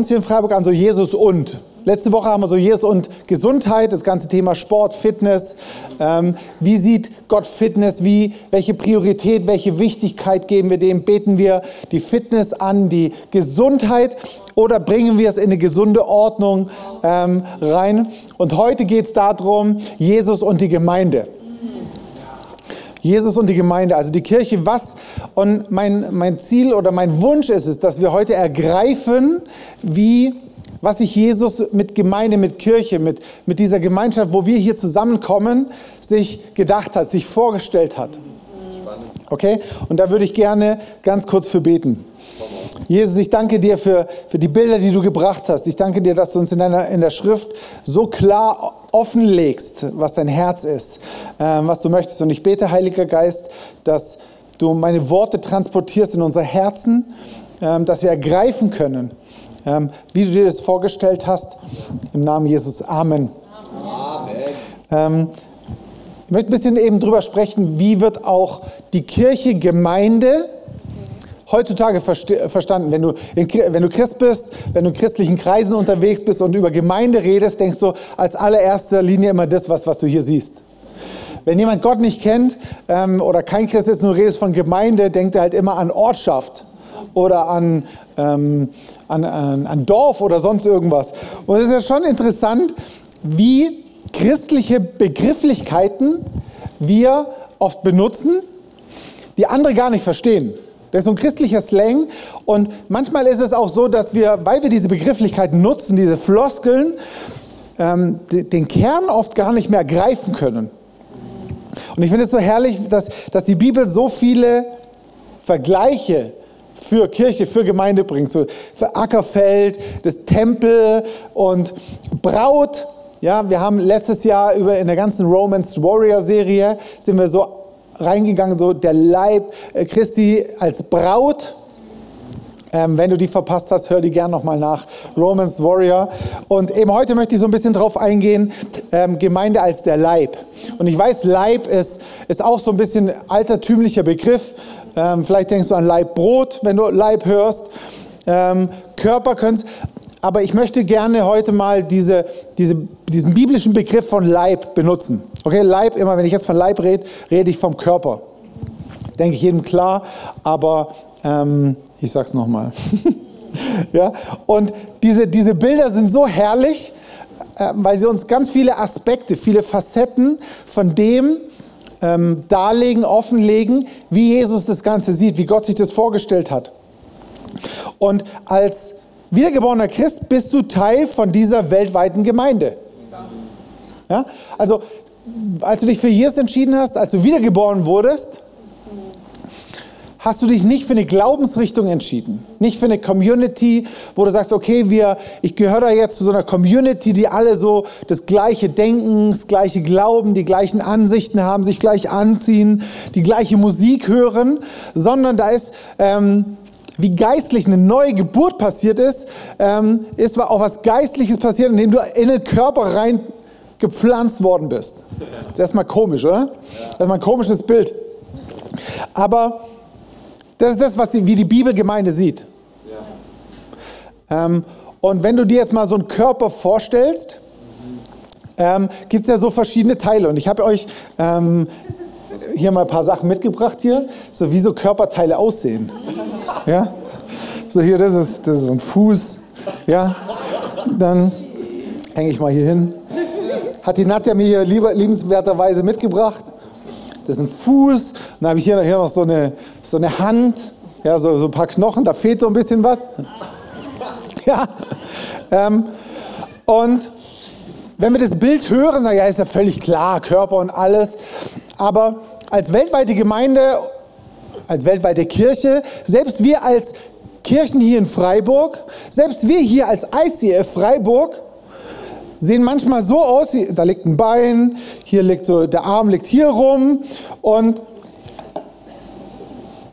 uns hier in Freiburg an so Jesus und. Letzte Woche haben wir so Jesus und Gesundheit, das ganze Thema Sport, Fitness. Ähm, wie sieht Gott Fitness? Wie, welche Priorität, welche Wichtigkeit geben wir dem? Beten wir die Fitness an, die Gesundheit oder bringen wir es in eine gesunde Ordnung ähm, rein? Und heute geht es darum, Jesus und die Gemeinde. Jesus und die Gemeinde, also die Kirche, was? Und mein, mein Ziel oder mein Wunsch ist es, dass wir heute ergreifen, wie, was sich Jesus mit Gemeinde, mit Kirche, mit, mit dieser Gemeinschaft, wo wir hier zusammenkommen, sich gedacht hat, sich vorgestellt hat. Okay? Und da würde ich gerne ganz kurz für beten. Jesus, ich danke dir für, für die Bilder, die du gebracht hast. Ich danke dir, dass du uns in, deiner, in der Schrift so klar offenlegst, was dein Herz ist, ähm, was du möchtest. Und ich bete, Heiliger Geist, dass du meine Worte transportierst in unser Herzen, ähm, dass wir ergreifen können, ähm, wie du dir das vorgestellt hast. Im Namen Jesus. Amen. Amen. Ähm, ich möchte ein bisschen eben drüber sprechen, wie wird auch die Kirche, Gemeinde, heutzutage verstanden. Wenn du, wenn du Christ bist, wenn du in christlichen Kreisen unterwegs bist und über Gemeinde redest, denkst du als allererster Linie immer das, was, was du hier siehst. Wenn jemand Gott nicht kennt ähm, oder kein Christ ist du redest von Gemeinde, denkt er halt immer an Ortschaft oder an, ähm, an, an, an Dorf oder sonst irgendwas. Und es ist ja schon interessant, wie christliche Begrifflichkeiten wir oft benutzen, die andere gar nicht verstehen. Das ist so ein christlicher Slang. Und manchmal ist es auch so, dass wir, weil wir diese Begrifflichkeiten nutzen, diese Floskeln, ähm, den Kern oft gar nicht mehr greifen können. Und ich finde es so herrlich, dass, dass die Bibel so viele Vergleiche für Kirche, für Gemeinde bringt. So für Ackerfeld, das Tempel und Braut. Ja, wir haben letztes Jahr über in der ganzen Romance Warrior Serie sind wir so reingegangen, so der Leib äh, Christi als Braut. Ähm, wenn du die verpasst hast, hör die gern nochmal nach. Romans Warrior. Und eben heute möchte ich so ein bisschen drauf eingehen, ähm, Gemeinde als der Leib. Und ich weiß, Leib ist, ist auch so ein bisschen altertümlicher Begriff. Ähm, vielleicht denkst du an Leibbrot, wenn du Leib hörst. Ähm, Körper können aber ich möchte gerne heute mal diese, diese, diesen biblischen Begriff von Leib benutzen. Okay, Leib, immer wenn ich jetzt von Leib rede, rede ich vom Körper. Denke ich jedem klar, aber ähm, ich sage es nochmal. ja? Und diese, diese Bilder sind so herrlich, äh, weil sie uns ganz viele Aspekte, viele Facetten von dem ähm, darlegen, offenlegen, wie Jesus das Ganze sieht, wie Gott sich das vorgestellt hat. Und als wiedergeborener Christ bist du Teil von dieser weltweiten Gemeinde. Ja? Also, als du dich für Jesus entschieden hast, als du wiedergeboren wurdest, hast du dich nicht für eine Glaubensrichtung entschieden, nicht für eine Community, wo du sagst, okay, wir, ich gehöre da jetzt zu so einer Community, die alle so das gleiche denken, das gleiche glauben, die gleichen Ansichten haben, sich gleich anziehen, die gleiche Musik hören, sondern da ist ähm, wie geistlich eine neue Geburt passiert ist, ähm, ist auch was Geistliches passiert, indem du in den Körper rein gepflanzt worden bist. Das ist erstmal komisch, oder? Das ist mal ein komisches Bild. Aber das ist das, was die, wie die Bibelgemeinde sieht. Ähm, und wenn du dir jetzt mal so einen Körper vorstellst, ähm, gibt es ja so verschiedene Teile. Und ich habe euch ähm, hier mal ein paar Sachen mitgebracht hier, so wie so Körperteile aussehen. Ja? So hier, das ist, das ist so ein Fuß. Ja? Dann hänge ich mal hier hin. Hat die Nadja mir hier lieber, liebenswerterweise mitgebracht. Das ist ein Fuß. Dann habe ich hier, hier noch so eine, so eine Hand. Ja, so, so ein paar Knochen. Da fehlt so ein bisschen was. Ja. Ähm, und wenn wir das Bild hören, sagen, ja, ist ja völlig klar, Körper und alles. Aber als weltweite Gemeinde, als weltweite Kirche, selbst wir als Kirchen hier in Freiburg, selbst wir hier als ICF Freiburg, sehen manchmal so aus, da liegt ein Bein, hier liegt so, der Arm liegt hier rum und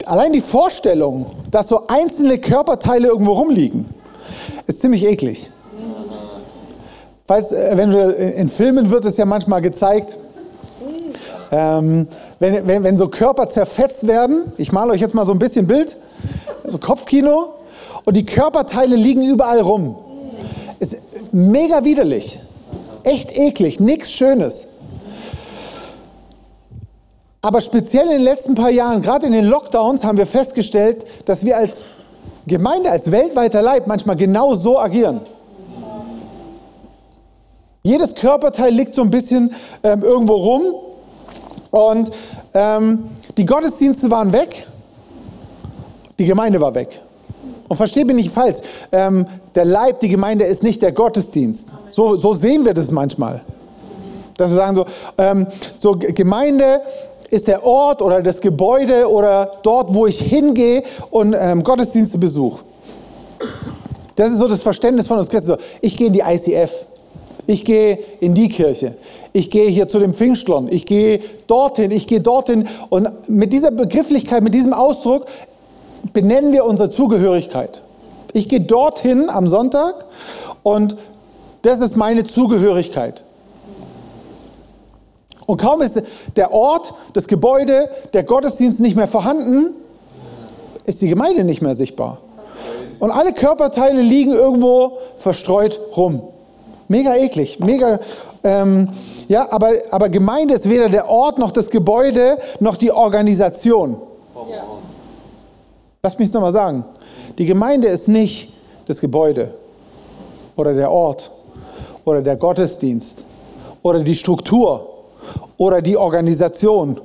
allein die Vorstellung, dass so einzelne Körperteile irgendwo rumliegen, ist ziemlich eklig. Weißt, äh, wenn du, in Filmen wird es ja manchmal gezeigt, ähm, wenn, wenn, wenn so Körper zerfetzt werden, ich male euch jetzt mal so ein bisschen Bild, so Kopfkino, und die Körperteile liegen überall rum. Mega widerlich. Echt eklig, nichts Schönes. Aber speziell in den letzten paar Jahren, gerade in den Lockdowns, haben wir festgestellt, dass wir als Gemeinde, als weltweiter Leib manchmal genau so agieren. Jedes Körperteil liegt so ein bisschen ähm, irgendwo rum und ähm, die Gottesdienste waren weg, die Gemeinde war weg. Und verstehe mich nicht falsch, ähm, der Leib, die Gemeinde ist nicht der Gottesdienst. So, so sehen wir das manchmal. Dass wir sagen so, ähm, so Gemeinde ist der Ort oder das Gebäude oder dort, wo ich hingehe und ähm, Gottesdienste besuche. Das ist so das Verständnis von uns Christen. So, ich gehe in die ICF. Ich gehe in die Kirche. Ich gehe hier zu dem Pfingstlern. Ich gehe dorthin. Ich gehe dorthin. Und mit dieser Begrifflichkeit, mit diesem Ausdruck benennen wir unsere Zugehörigkeit. Ich gehe dorthin am Sonntag und das ist meine Zugehörigkeit. Und kaum ist der Ort, das Gebäude, der Gottesdienst nicht mehr vorhanden, ist die Gemeinde nicht mehr sichtbar. Und alle Körperteile liegen irgendwo verstreut rum. Mega eklig, mega. Ähm, ja, aber, aber Gemeinde ist weder der Ort noch das Gebäude noch die Organisation. Ja. Lass mich es nochmal sagen. Die Gemeinde ist nicht das Gebäude oder der Ort oder der Gottesdienst oder die Struktur oder die Organisation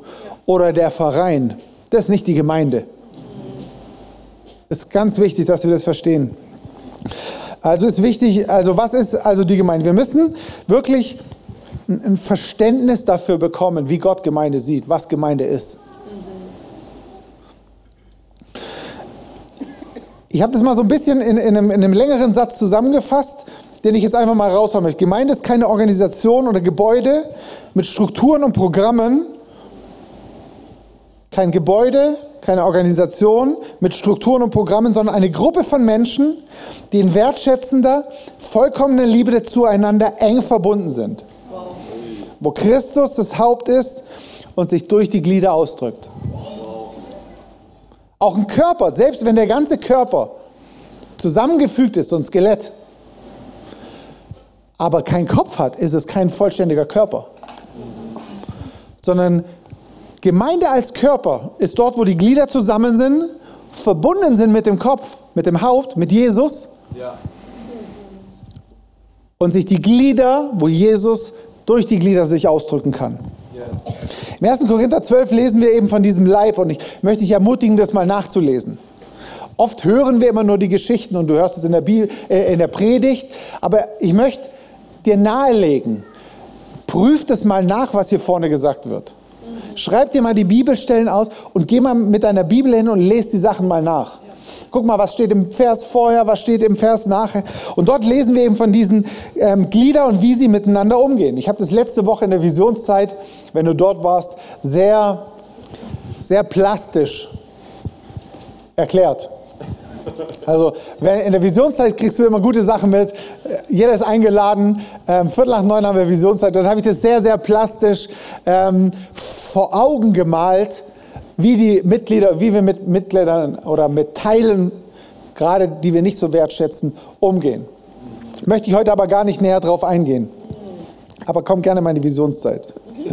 oder der Verein. Das ist nicht die Gemeinde. Es ist ganz wichtig, dass wir das verstehen. Also ist wichtig, also was ist also die Gemeinde? Wir müssen wirklich ein Verständnis dafür bekommen, wie Gott Gemeinde sieht, was Gemeinde ist. Ich habe das mal so ein bisschen in, in, einem, in einem längeren Satz zusammengefasst, den ich jetzt einfach mal raushauen möchte. Gemeinde ist keine Organisation oder Gebäude mit Strukturen und Programmen. Kein Gebäude, keine Organisation mit Strukturen und Programmen, sondern eine Gruppe von Menschen, die in wertschätzender, vollkommener Liebe zueinander eng verbunden sind. Wo Christus das Haupt ist und sich durch die Glieder ausdrückt. Auch ein Körper, selbst wenn der ganze Körper zusammengefügt ist, so ein Skelett, aber keinen Kopf hat, ist es kein vollständiger Körper. Sondern Gemeinde als Körper ist dort, wo die Glieder zusammen sind, verbunden sind mit dem Kopf, mit dem Haupt, mit Jesus. Ja. Und sich die Glieder, wo Jesus durch die Glieder sich ausdrücken kann. Im 1. Korinther 12 lesen wir eben von diesem Leib und ich möchte dich ermutigen, das mal nachzulesen. Oft hören wir immer nur die Geschichten und du hörst es in der, Bibel, äh, in der Predigt, aber ich möchte dir nahelegen, prüf das mal nach, was hier vorne gesagt wird. Schreib dir mal die Bibelstellen aus und geh mal mit deiner Bibel hin und lese die Sachen mal nach. Guck mal, was steht im Vers vorher, was steht im Vers nachher. Und dort lesen wir eben von diesen ähm, Glieder und wie sie miteinander umgehen. Ich habe das letzte Woche in der Visionszeit, wenn du dort warst, sehr, sehr plastisch erklärt. Also in der Visionszeit kriegst du immer gute Sachen mit. Jeder ist eingeladen. Ähm, Viertel nach neun haben wir Visionszeit. Dort habe ich das sehr, sehr plastisch ähm, vor Augen gemalt, wie die Mitglieder, wie wir mit Mitgliedern oder mit Teilen, gerade die wir nicht so wertschätzen, umgehen. Möchte ich heute aber gar nicht näher drauf eingehen. Aber komm gerne in die Visionszeit.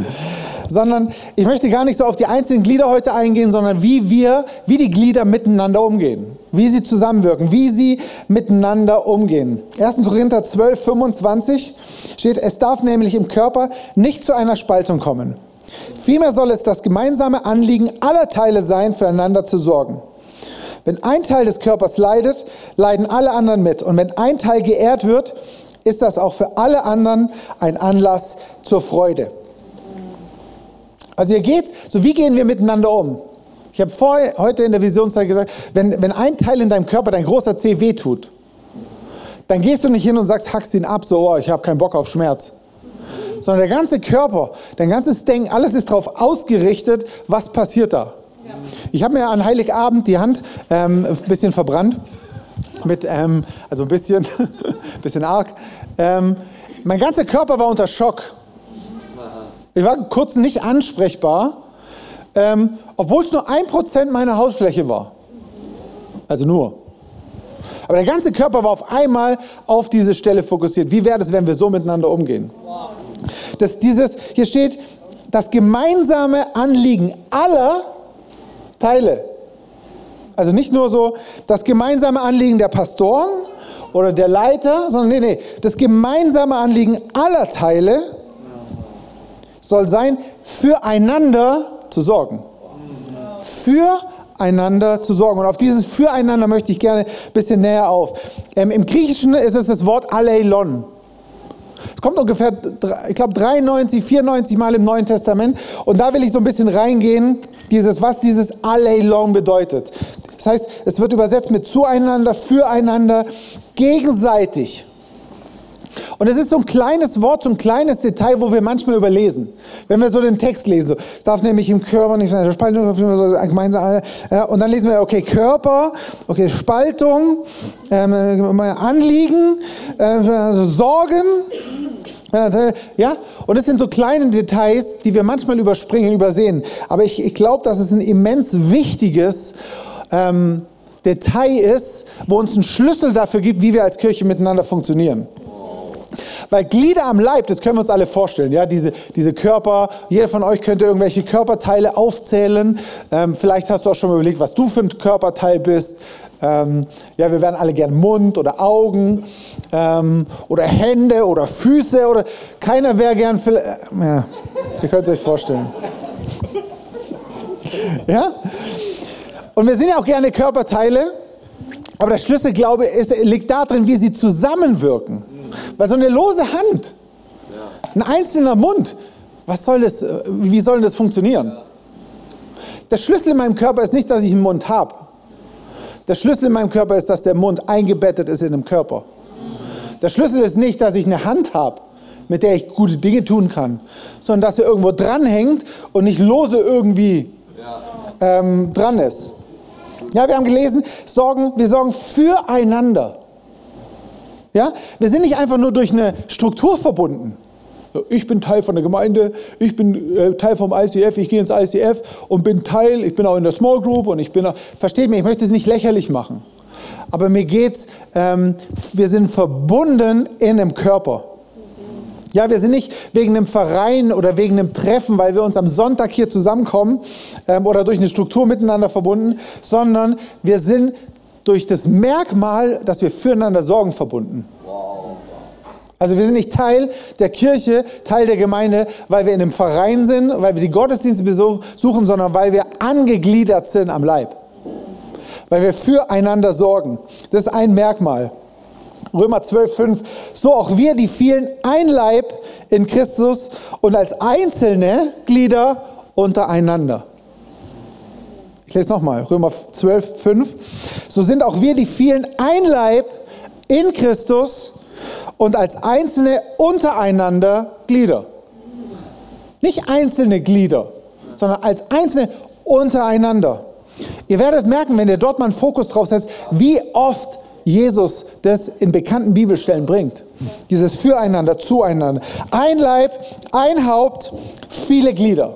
Sondern ich möchte gar nicht so auf die einzelnen Glieder heute eingehen, sondern wie wir, wie die Glieder miteinander umgehen. Wie sie zusammenwirken, wie sie miteinander umgehen. 1. Korinther 12, 25 steht, es darf nämlich im Körper nicht zu einer Spaltung kommen. Vielmehr soll es das gemeinsame Anliegen aller Teile sein, füreinander zu sorgen. Wenn ein Teil des Körpers leidet, leiden alle anderen mit. Und wenn ein Teil geehrt wird, ist das auch für alle anderen ein Anlass zur Freude. Also hier geht's, so wie gehen wir miteinander um? Ich habe vorher, heute in der Visionszeit gesagt, wenn, wenn ein Teil in deinem Körper, dein großer Zeh wehtut, dann gehst du nicht hin und sagst, hackst ihn ab, so, oh, ich habe keinen Bock auf Schmerz sondern der ganze Körper, dein ganzes Denken, alles ist darauf ausgerichtet, was passiert da. Ich habe mir an Heiligabend die Hand ähm, ein bisschen verbrannt, mit, ähm, also ein bisschen, bisschen arg. Ähm, mein ganzer Körper war unter Schock. Ich war kurz nicht ansprechbar, ähm, obwohl es nur ein Prozent meiner Hausfläche war. Also nur. Aber der ganze Körper war auf einmal auf diese Stelle fokussiert. Wie wäre es, wenn wir so miteinander umgehen? Das, dieses, hier steht, das gemeinsame Anliegen aller Teile. Also nicht nur so das gemeinsame Anliegen der Pastoren oder der Leiter, sondern nee, nee, das gemeinsame Anliegen aller Teile soll sein, füreinander zu sorgen. Füreinander zu sorgen. Und auf dieses Füreinander möchte ich gerne ein bisschen näher auf. Ähm, Im Griechischen ist es das Wort Aleilon. Es kommt ungefähr, ich glaube, 93, 94 Mal im Neuen Testament. Und da will ich so ein bisschen reingehen, dieses, was dieses Aleilon bedeutet. Das heißt, es wird übersetzt mit zueinander, füreinander, gegenseitig. Und es ist so ein kleines Wort, so ein kleines Detail, wo wir manchmal überlesen. Wenn wir so den Text lesen, es darf nämlich im Körper nicht sein, Spaltung, gemeinsam, ja, und dann lesen wir, okay, Körper, okay, Spaltung, ähm, Anliegen, äh, also Sorgen, ja, und es sind so kleine Details, die wir manchmal überspringen, übersehen. Aber ich, ich glaube, dass es ein immens wichtiges ähm, Detail ist, wo uns ein Schlüssel dafür gibt, wie wir als Kirche miteinander funktionieren. Weil Glieder am Leib, das können wir uns alle vorstellen, ja, diese, diese Körper, jeder von euch könnte irgendwelche Körperteile aufzählen. Ähm, vielleicht hast du auch schon mal überlegt, was du für ein Körperteil bist. Ähm, ja, wir wären alle gern Mund oder Augen ähm, oder Hände oder Füße oder keiner wäre gern, äh, ja, ihr könnt es euch vorstellen. Ja? Und wir sind ja auch gerne Körperteile, aber der Schlüssel, glaube ich, liegt darin, wie sie zusammenwirken. Weil so eine lose Hand, ein einzelner Mund, was soll das, wie soll das funktionieren? Der Schlüssel in meinem Körper ist nicht, dass ich einen Mund habe. Der Schlüssel in meinem Körper ist, dass der Mund eingebettet ist in dem Körper. Der Schlüssel ist nicht, dass ich eine Hand habe, mit der ich gute Dinge tun kann, sondern dass er irgendwo dranhängt und nicht lose irgendwie ähm, dran ist. Ja, wir haben gelesen, sorgen, wir sorgen füreinander. Ja, wir sind nicht einfach nur durch eine Struktur verbunden. Ich bin Teil von der Gemeinde, ich bin äh, Teil vom ICF, ich gehe ins ICF und bin Teil, ich bin auch in der Small Group und ich bin auch, versteht mich, ich möchte es nicht lächerlich machen. Aber mir geht's, ähm, wir sind verbunden in einem Körper. Ja, wir sind nicht wegen einem Verein oder wegen einem Treffen, weil wir uns am Sonntag hier zusammenkommen ähm, oder durch eine Struktur miteinander verbunden, sondern wir sind durch das Merkmal, dass wir füreinander sorgen, verbunden. Also wir sind nicht Teil der Kirche, Teil der Gemeinde, weil wir in einem Verein sind, weil wir die Gottesdienste besuchen, sondern weil wir angegliedert sind am Leib. Weil wir füreinander sorgen. Das ist ein Merkmal. Römer 12, 5. So auch wir, die vielen, ein Leib in Christus und als einzelne Glieder untereinander. Ich lese nochmal, Römer 12, 5. So sind auch wir, die vielen, ein Leib in Christus und als einzelne untereinander Glieder. Nicht einzelne Glieder, sondern als einzelne untereinander. Ihr werdet merken, wenn ihr dort mal einen Fokus drauf setzt, wie oft Jesus das in bekannten Bibelstellen bringt. Dieses Füreinander, Zueinander. Ein Leib, ein Haupt, viele Glieder.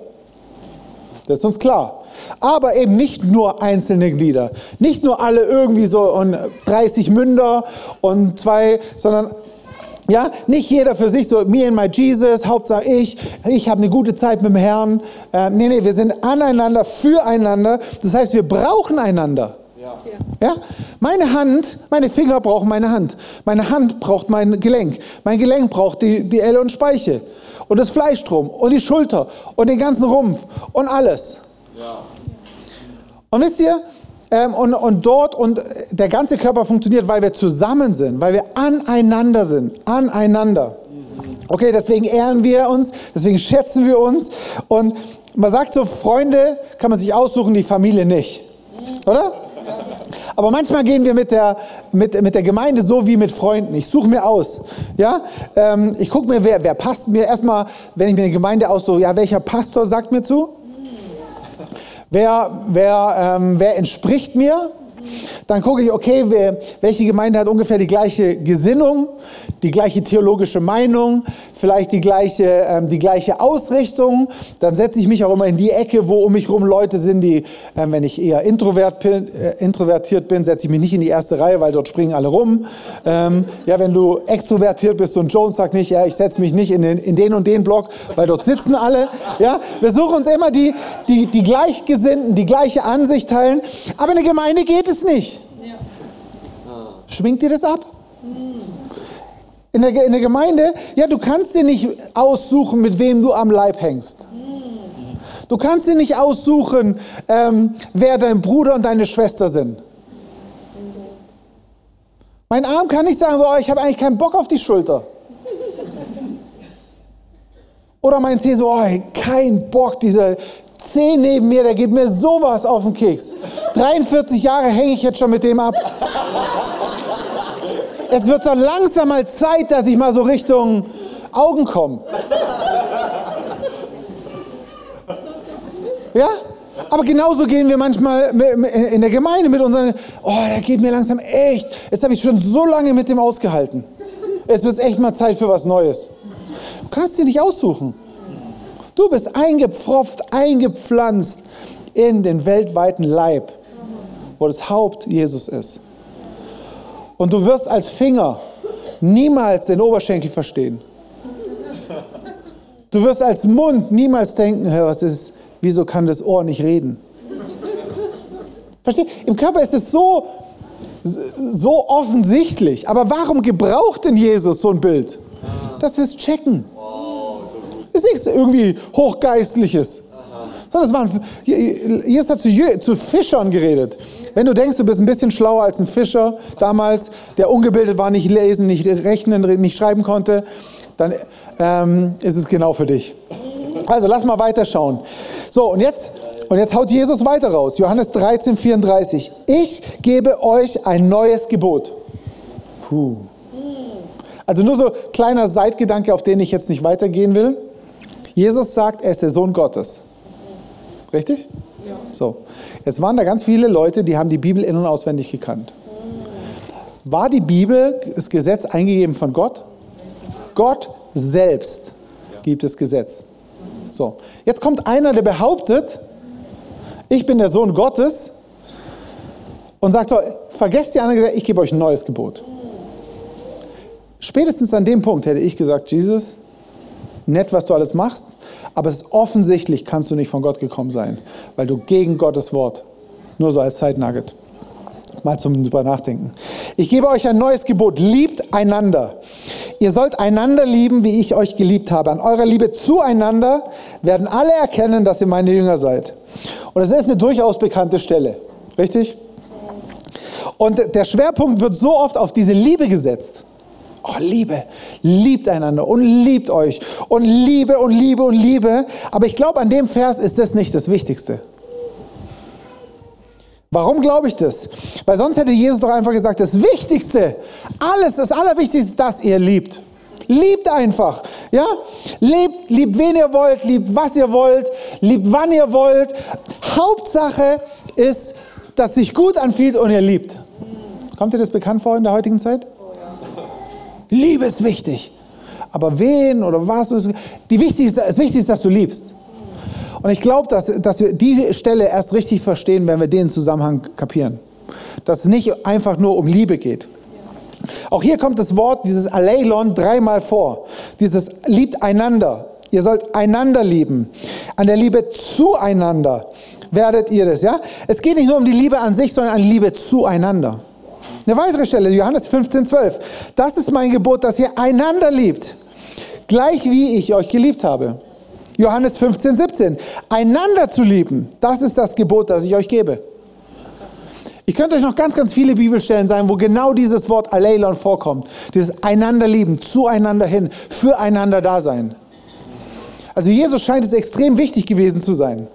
Das ist uns klar. Aber eben nicht nur einzelne Glieder. Nicht nur alle irgendwie so und 30 Münder und zwei, sondern ja, nicht jeder für sich so, me and my Jesus, Hauptsache ich, ich habe eine gute Zeit mit dem Herrn. Äh, nee, nee, wir sind aneinander, füreinander. Das heißt, wir brauchen einander. Ja. Meine Hand, meine Finger brauchen meine Hand. Meine Hand braucht mein Gelenk. Mein Gelenk braucht die, die Elle und Speiche. Und das Fleisch drum. Und die Schulter. Und den ganzen Rumpf. Und alles. Ja. Und wisst ihr, und, und dort und der ganze Körper funktioniert, weil wir zusammen sind, weil wir aneinander sind. Aneinander. Okay, deswegen ehren wir uns, deswegen schätzen wir uns. Und man sagt so, Freunde kann man sich aussuchen, die Familie nicht. Oder? Aber manchmal gehen wir mit der, mit, mit der Gemeinde so wie mit Freunden. Ich suche mir aus. Ja? Ähm, ich gucke mir, wer, wer passt mir. Erstmal, wenn ich mir eine Gemeinde aussuche, ja, welcher Pastor sagt mir zu? Wer, wer, ähm, wer entspricht mir? Dann gucke ich, okay, wer, welche Gemeinde hat ungefähr die gleiche Gesinnung, die gleiche theologische Meinung, vielleicht die gleiche, ähm, die gleiche Ausrichtung. Dann setze ich mich auch immer in die Ecke, wo um mich herum Leute sind, die, ähm, wenn ich eher introvert bin, äh, introvertiert bin, setze ich mich nicht in die erste Reihe, weil dort springen alle rum. Ähm, ja, wenn du extrovertiert bist und Jones sagt nicht, ja, ich setze mich nicht in den, in den und den Block, weil dort sitzen alle. Ja, wir suchen uns immer die, die, die Gleichgesinnten, die gleiche Ansicht teilen. Aber in der Gemeinde geht es nicht. Schwingt dir das ab? In der, in der Gemeinde, ja, du kannst dir nicht aussuchen, mit wem du am Leib hängst. Du kannst dir nicht aussuchen, ähm, wer dein Bruder und deine Schwester sind. Mein Arm kann nicht sagen, so, oh, ich habe eigentlich keinen Bock auf die Schulter. Oder mein Zeh so, oh, kein Bock, dieser Zeh neben mir, der geht mir sowas auf den Keks. 43 Jahre hänge ich jetzt schon mit dem ab. Jetzt wird es doch langsam mal Zeit, dass ich mal so Richtung Augen komme. Ja? Aber genauso gehen wir manchmal in der Gemeinde mit unseren, oh, der geht mir langsam echt. Jetzt habe ich schon so lange mit dem ausgehalten. Jetzt wird es echt mal Zeit für was Neues. Du kannst dir nicht aussuchen. Du bist eingepfropft, eingepflanzt in den weltweiten Leib, wo das Haupt Jesus ist. Und du wirst als Finger niemals den Oberschenkel verstehen. Du wirst als Mund niemals denken, hey, was ist, wieso kann das Ohr nicht reden? Versteht? Im Körper ist es so, so offensichtlich. Aber warum gebraucht denn Jesus so ein Bild? Dass wir es checken. Das ist nichts irgendwie Hochgeistliches. Es waren, Jesus hat zu, zu Fischern geredet. Wenn du denkst, du bist ein bisschen schlauer als ein Fischer damals, der ungebildet war, nicht lesen, nicht rechnen, nicht schreiben konnte, dann ähm, ist es genau für dich. Also lass mal weiterschauen. So, und jetzt, und jetzt haut Jesus weiter raus. Johannes 13, 34. Ich gebe euch ein neues Gebot. Puh. Also nur so kleiner Seitgedanke, auf den ich jetzt nicht weitergehen will. Jesus sagt, er ist der Sohn Gottes. Richtig? Ja. So. Jetzt waren da ganz viele Leute, die haben die Bibel in- und auswendig gekannt. War die Bibel, das Gesetz eingegeben von Gott? Gott selbst gibt das Gesetz. So, jetzt kommt einer, der behauptet, ich bin der Sohn Gottes und sagt so, vergesst die anderen Gesetze, ich gebe euch ein neues Gebot. Spätestens an dem Punkt hätte ich gesagt, Jesus, nett, was du alles machst, aber es ist offensichtlich, kannst du nicht von Gott gekommen sein, weil du gegen Gottes Wort, nur so als Zeitnugget, mal zum drüber nachdenken. Ich gebe euch ein neues Gebot, liebt einander. Ihr sollt einander lieben, wie ich euch geliebt habe. An eurer Liebe zueinander werden alle erkennen, dass ihr meine Jünger seid. Und es ist eine durchaus bekannte Stelle, richtig? Und der Schwerpunkt wird so oft auf diese Liebe gesetzt. Oh, Liebe, liebt einander und liebt euch und Liebe und Liebe und Liebe. Aber ich glaube, an dem Vers ist das nicht das Wichtigste. Warum glaube ich das? Weil sonst hätte Jesus doch einfach gesagt, das Wichtigste, alles, das Allerwichtigste ist, dass ihr liebt. Liebt einfach, ja? Liebt, liebt wen ihr wollt, liebt was ihr wollt, liebt wann ihr wollt. Hauptsache ist, dass sich gut anfühlt und ihr liebt. Kommt dir das bekannt vor in der heutigen Zeit? Liebe ist wichtig. Aber wen oder was ist, die wichtigste, das Wichtigste ist, dass du liebst. Und ich glaube, dass, dass wir die Stelle erst richtig verstehen, wenn wir den Zusammenhang kapieren. Dass es nicht einfach nur um Liebe geht. Auch hier kommt das Wort, dieses Aleilon, dreimal vor. Dieses liebt einander. Ihr sollt einander lieben. An der Liebe zueinander werdet ihr das, ja? Es geht nicht nur um die Liebe an sich, sondern an Liebe zueinander. Eine weitere Stelle, Johannes 15, 12. Das ist mein Gebot, dass ihr einander liebt, gleich wie ich euch geliebt habe. Johannes 15, 17. Einander zu lieben, das ist das Gebot, das ich euch gebe. Ich könnte euch noch ganz, ganz viele Bibelstellen sagen, wo genau dieses Wort Aleilon vorkommt. Dieses einander lieben, zueinander hin, füreinander da sein. Also Jesus scheint es extrem wichtig gewesen zu sein.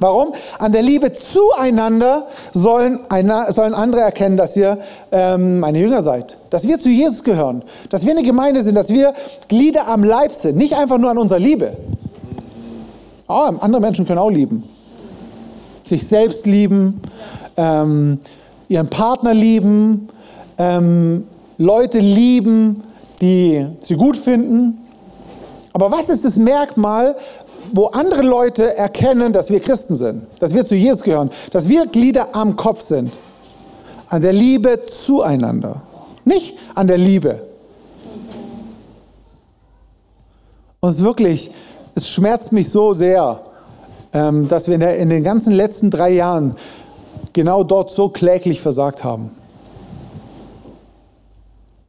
Warum? An der Liebe zueinander sollen, einer, sollen andere erkennen, dass ihr ähm, meine Jünger seid. Dass wir zu Jesus gehören. Dass wir eine Gemeinde sind. Dass wir Glieder am Leib sind. Nicht einfach nur an unserer Liebe. Oh, andere Menschen können auch lieben. Sich selbst lieben. Ähm, ihren Partner lieben. Ähm, Leute lieben, die sie gut finden. Aber was ist das Merkmal, wo andere Leute erkennen, dass wir Christen sind, dass wir zu Jesus gehören, dass wir Glieder am Kopf sind? An der Liebe zueinander, nicht an der Liebe. Und es wirklich, es schmerzt mich so sehr, ähm, dass wir in den ganzen letzten drei Jahren genau dort so kläglich versagt haben.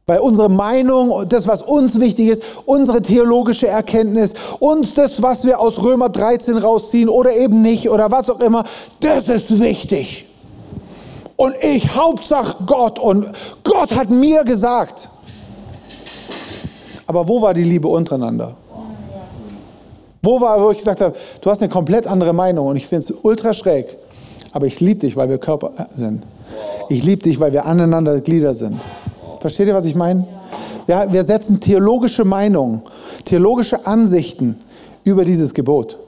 Weil unsere Meinung, das, was uns wichtig ist, unsere theologische Erkenntnis, uns das, was wir aus Römer 13 rausziehen oder eben nicht oder was auch immer, das ist wichtig. Und ich, Hauptsache Gott und Gott hat mir gesagt. Aber wo war die Liebe untereinander? Wo war, wo ich gesagt habe, du hast eine komplett andere Meinung und ich finde es ultra schräg. Aber ich liebe dich, weil wir Körper sind. Ich liebe dich, weil wir aneinander Glieder sind. Versteht ihr, was ich meine? Ja, wir setzen theologische Meinungen, theologische Ansichten über dieses Gebot.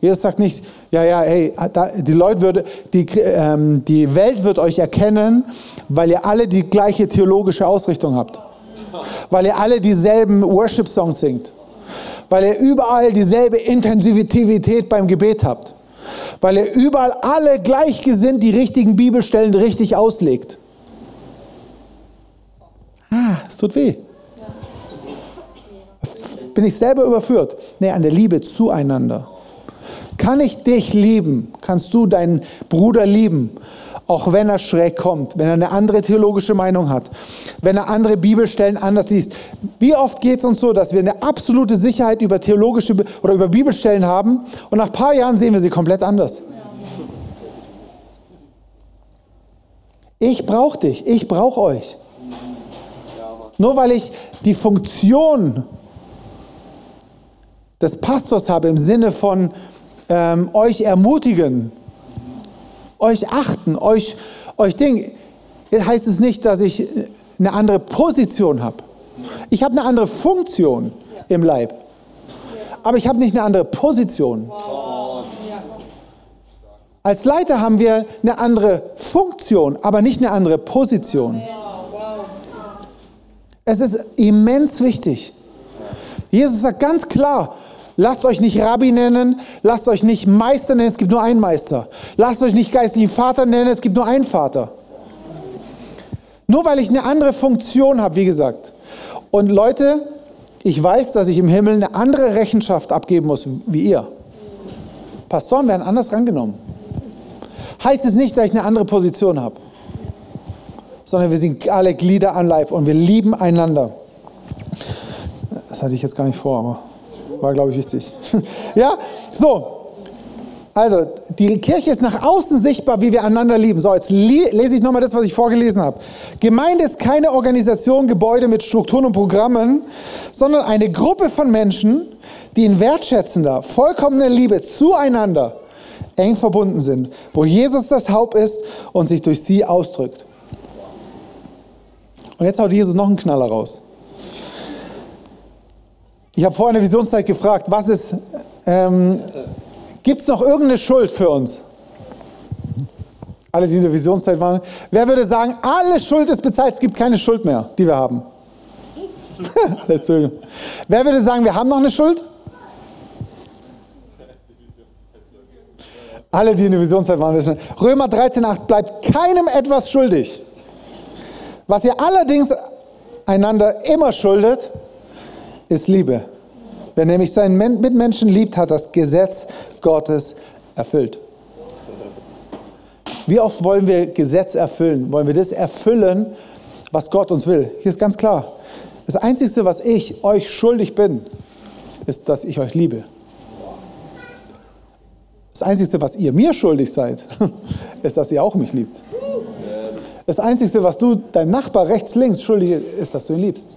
Jesus sagt nicht, ja, ja, hey, die, Leute würde, die, ähm, die Welt wird euch erkennen, weil ihr alle die gleiche theologische Ausrichtung habt. Weil ihr alle dieselben Worship-Songs singt. Weil ihr überall dieselbe Intensivität beim Gebet habt weil er überall alle gleichgesinnt die richtigen Bibelstellen richtig auslegt. Es tut weh. Bin ich selber überführt? Nee, an der Liebe zueinander. Kann ich dich lieben? Kannst du deinen Bruder lieben? Auch wenn er schräg kommt, wenn er eine andere theologische Meinung hat, wenn er andere Bibelstellen anders liest. Wie oft geht es uns so, dass wir eine absolute Sicherheit über theologische oder über Bibelstellen haben und nach ein paar Jahren sehen wir sie komplett anders? Ich brauche dich, ich brauche euch. Nur weil ich die Funktion des Pastors habe im Sinne von ähm, euch ermutigen, euch achten, euch, euch Ding, heißt es nicht, dass ich eine andere Position habe. Ich habe eine andere Funktion im Leib. Aber ich habe nicht eine andere Position. Als Leiter haben wir eine andere Funktion, aber nicht eine andere Position. Es ist immens wichtig. Jesus sagt ganz klar, Lasst euch nicht Rabbi nennen, lasst euch nicht Meister nennen, es gibt nur einen Meister. Lasst euch nicht geistlichen Vater nennen, es gibt nur einen Vater. Nur weil ich eine andere Funktion habe, wie gesagt. Und Leute, ich weiß, dass ich im Himmel eine andere Rechenschaft abgeben muss wie ihr. Pastoren werden anders rangenommen. Heißt es nicht, dass ich eine andere Position habe, sondern wir sind alle Glieder an Leib und wir lieben einander. Das hatte ich jetzt gar nicht vor, aber war, glaube ich, wichtig. ja, so. Also, die Kirche ist nach außen sichtbar, wie wir einander lieben. So, jetzt lese ich nochmal das, was ich vorgelesen habe. Gemeinde ist keine Organisation, Gebäude mit Strukturen und Programmen, sondern eine Gruppe von Menschen, die in wertschätzender, vollkommener Liebe zueinander eng verbunden sind, wo Jesus das Haupt ist und sich durch sie ausdrückt. Und jetzt haut Jesus noch einen Knaller raus. Ich habe vorhin in der Visionszeit gefragt, was ist, ähm, gibt es noch irgendeine Schuld für uns? Alle, die in der Visionszeit waren. Wer würde sagen, alle Schuld ist bezahlt, es gibt keine Schuld mehr, die wir haben? Wer würde sagen, wir haben noch eine Schuld? Alle, die in der Visionszeit waren, wissen. Römer 13,8 bleibt keinem etwas schuldig. Was ihr allerdings einander immer schuldet, ist Liebe. Wer nämlich seinen Mitmenschen liebt, hat das Gesetz Gottes erfüllt. Wie oft wollen wir Gesetz erfüllen? Wollen wir das erfüllen, was Gott uns will? Hier ist ganz klar. Das Einzige, was ich euch schuldig bin, ist, dass ich euch liebe. Das Einzige, was ihr mir schuldig seid, ist, dass ihr auch mich liebt. Das Einzige, was du deinem Nachbar rechts, links schuldig ist, dass du ihn liebst.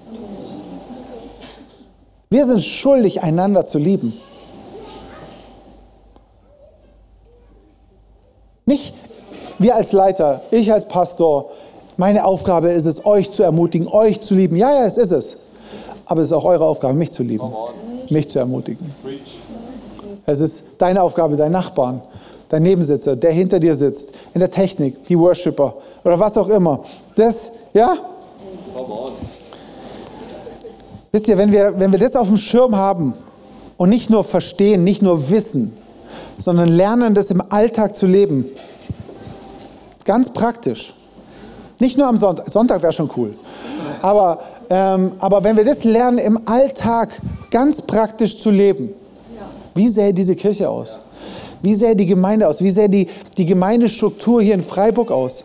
Wir sind schuldig, einander zu lieben. Nicht wir als Leiter, ich als Pastor, meine Aufgabe ist es, euch zu ermutigen, euch zu lieben. Ja, ja, es ist es. Aber es ist auch eure Aufgabe, mich zu lieben, mich zu ermutigen. Es ist deine Aufgabe, dein Nachbarn, dein Nebensitzer, der hinter dir sitzt, in der Technik, die Worshipper oder was auch immer. Das, ja? Wisst ihr, wenn wir, wenn wir das auf dem Schirm haben und nicht nur verstehen, nicht nur wissen, sondern lernen, das im Alltag zu leben, ganz praktisch. Nicht nur am Sonntag, Sonntag wäre schon cool, aber, ähm, aber wenn wir das lernen, im Alltag ganz praktisch zu leben, wie sähe diese Kirche aus? Wie sähe die Gemeinde aus? Wie sähe die, die Gemeindestruktur hier in Freiburg aus?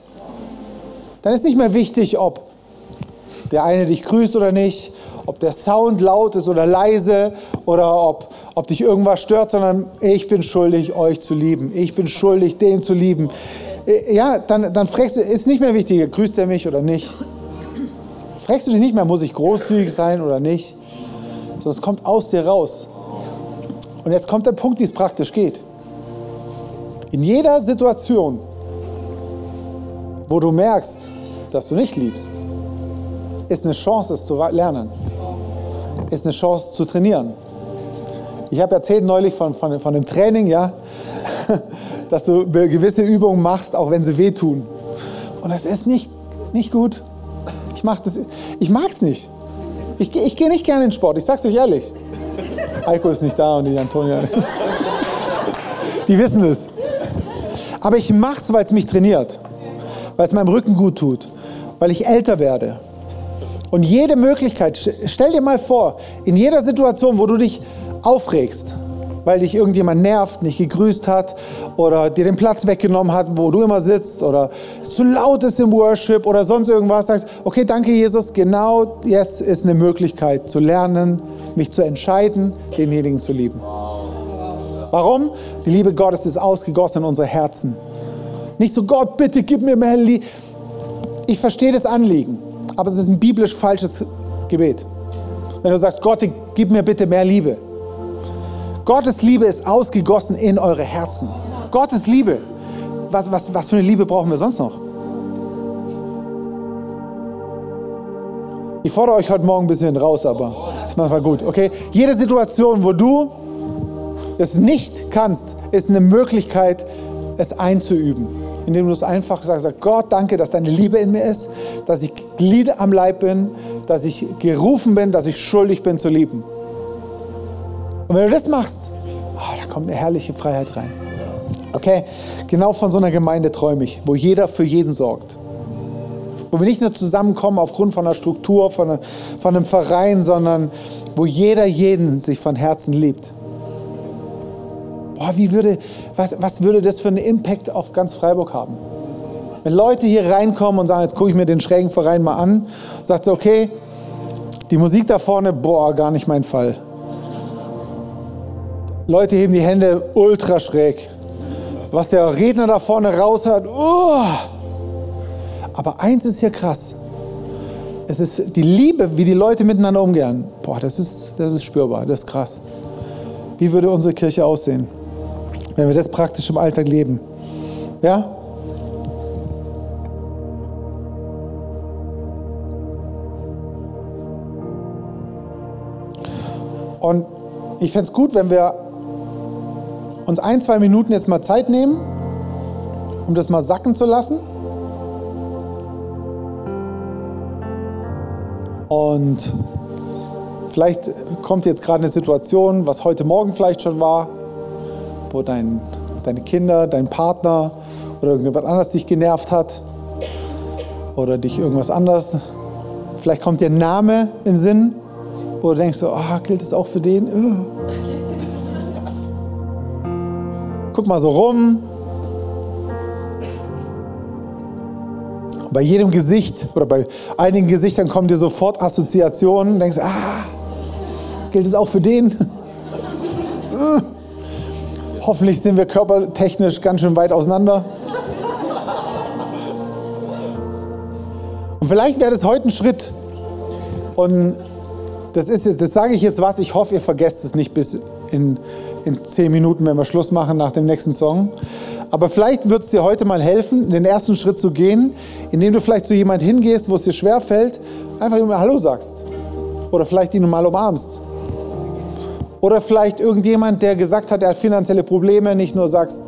Dann ist nicht mehr wichtig, ob der eine dich grüßt oder nicht, ob der Sound laut ist oder leise oder ob, ob dich irgendwas stört, sondern ich bin schuldig, euch zu lieben. Ich bin schuldig, den zu lieben. Ja, dann, dann fragst du, ist nicht mehr wichtig, grüßt er mich oder nicht. Fragst du dich nicht mehr, muss ich großzügig sein oder nicht, sondern es kommt aus dir raus. Und jetzt kommt der Punkt, wie es praktisch geht. In jeder Situation, wo du merkst, dass du nicht liebst, ist eine Chance, es zu lernen. Ist eine Chance zu trainieren. Ich habe erzählt neulich von, von, von dem Training, ja, dass du gewisse Übungen machst, auch wenn sie wehtun. Und das ist nicht, nicht gut. Ich, mag es nicht. Ich, ich gehe nicht gerne in Sport, ich sage es euch ehrlich. Heiko ist nicht da und die Antonia. Die wissen es. Aber ich mache es, weil es mich trainiert, weil es meinem Rücken gut tut, weil ich älter werde. Und jede Möglichkeit, stell dir mal vor, in jeder Situation, wo du dich aufregst, weil dich irgendjemand nervt, nicht gegrüßt hat oder dir den Platz weggenommen hat, wo du immer sitzt oder es zu laut ist im Worship oder sonst irgendwas, sagst, okay, danke Jesus, genau jetzt ist eine Möglichkeit zu lernen, mich zu entscheiden, denjenigen zu lieben. Warum? Die Liebe Gottes ist ausgegossen in unsere Herzen. Nicht so, Gott, bitte gib mir mehr Liebe. Ich verstehe das Anliegen, aber es ist ein biblisch falsches Gebet. Wenn du sagst, Gott, gib mir bitte mehr Liebe. Gottes Liebe ist ausgegossen in eure Herzen. Gottes Liebe. Was, was, was für eine Liebe brauchen wir sonst noch? Ich fordere euch heute Morgen ein bisschen raus, aber ist manchmal gut. Okay? Jede Situation, wo du es nicht kannst, ist eine Möglichkeit, es einzuüben. Indem du es einfach sagst, Gott, danke, dass deine Liebe in mir ist, dass ich Glied am Leib bin, dass ich gerufen bin, dass ich schuldig bin zu lieben. Und wenn du das machst, oh, da kommt eine herrliche Freiheit rein. Okay, genau von so einer Gemeinde träume ich, wo jeder für jeden sorgt. Wo wir nicht nur zusammenkommen aufgrund von einer Struktur, von, von einem Verein, sondern wo jeder jeden sich von Herzen liebt. Boah, wie würde, was, was würde das für einen Impact auf ganz Freiburg haben? Wenn Leute hier reinkommen und sagen, jetzt gucke ich mir den schrägen Verein mal an, sagt okay, die Musik da vorne, boah, gar nicht mein Fall. Leute heben die Hände ultra schräg. Was der Redner da vorne raus hat, oh. Aber eins ist hier krass. Es ist die Liebe, wie die Leute miteinander umgehen. Boah, das ist, das ist spürbar, das ist krass. Wie würde unsere Kirche aussehen, wenn wir das praktisch im Alltag leben? Ja? Und ich fände es gut, wenn wir uns ein, zwei Minuten jetzt mal Zeit nehmen, um das mal sacken zu lassen. Und vielleicht kommt jetzt gerade eine Situation, was heute Morgen vielleicht schon war, wo dein, deine Kinder, dein Partner oder irgendjemand anders dich genervt hat oder dich irgendwas anderes. Vielleicht kommt dir ein Name in den Sinn, wo du denkst, oh, gilt es auch für den? Oh guck mal so rum. Bei jedem Gesicht oder bei einigen Gesichtern kommen dir sofort Assoziationen. Denkst, ah, gilt es auch für den? Hoffentlich sind wir körpertechnisch ganz schön weit auseinander. Und vielleicht wäre das heute ein Schritt. Und das, ist jetzt, das sage ich jetzt was, ich hoffe, ihr vergesst es nicht bis in in zehn Minuten, wenn wir Schluss machen nach dem nächsten Song. Aber vielleicht wird es dir heute mal helfen, den ersten Schritt zu gehen, indem du vielleicht zu jemand hingehst, wo es dir schwer fällt, einfach immer Hallo sagst. Oder vielleicht ihn mal umarmst. Oder vielleicht irgendjemand, der gesagt hat, er hat finanzielle Probleme, nicht nur sagst,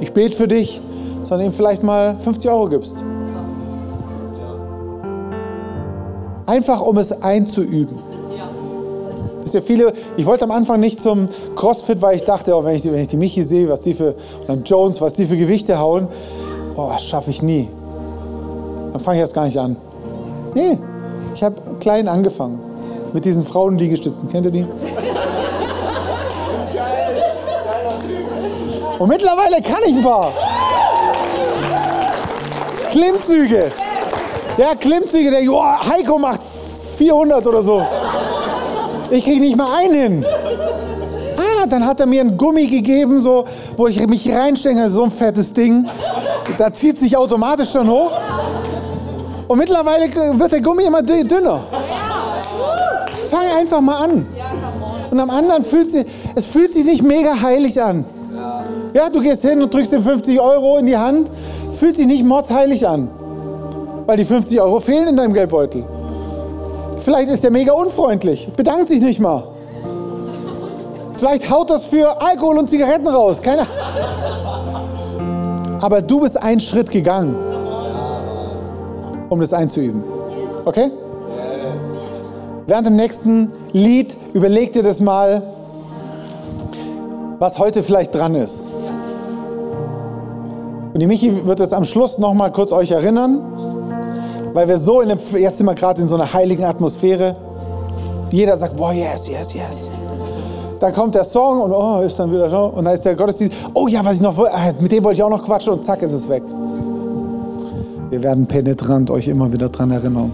ich bete für dich, sondern ihm vielleicht mal 50 Euro gibst. Einfach um es einzuüben. Wisst ihr, viele, ich wollte am Anfang nicht zum CrossFit, weil ich dachte, oh, wenn, ich, wenn ich die Michi sehe, was die für, oder Jones, was die für Gewichte hauen, oh, das schaffe ich nie. Dann fange ich erst gar nicht an. Nee, ich habe klein angefangen. Mit diesen Frauenliegestützen. Kennt ihr die? Und mittlerweile kann ich ein paar. Klimmzüge. Ja, Klimmzüge. Der oh, Heiko macht 400 oder so. Ich kriege nicht mal einen hin. Ah, dann hat er mir ein Gummi gegeben, so, wo ich mich reinstecke, so ein fettes Ding. Da zieht sich automatisch dann hoch. Und mittlerweile wird der Gummi immer dünner. Fang einfach mal an. Und am anderen fühlt sich, es fühlt sich nicht mega heilig an. Ja, du gehst hin und drückst ihm 50 Euro in die Hand, fühlt sich nicht mordsheilig an. Weil die 50 Euro fehlen in deinem Geldbeutel. Vielleicht ist er mega unfreundlich, bedankt sich nicht mal. Vielleicht haut das für Alkohol und Zigaretten raus, keine Ahnung. Aber du bist einen Schritt gegangen, um das einzuüben. Okay? Während dem nächsten Lied überleg dir das mal, was heute vielleicht dran ist. Und die Michi wird es am Schluss noch mal kurz euch erinnern, weil wir so in dem, jetzt sind wir gerade in so einer heiligen Atmosphäre. Jeder sagt, boah, yes, yes, yes. Dann kommt der Song und oh, ist dann wieder so. Und dann ist der Gottesdienst, oh ja, was ich noch, äh, mit dem wollte ich auch noch quatschen und zack ist es weg. Wir werden penetrant euch immer wieder dran erinnern.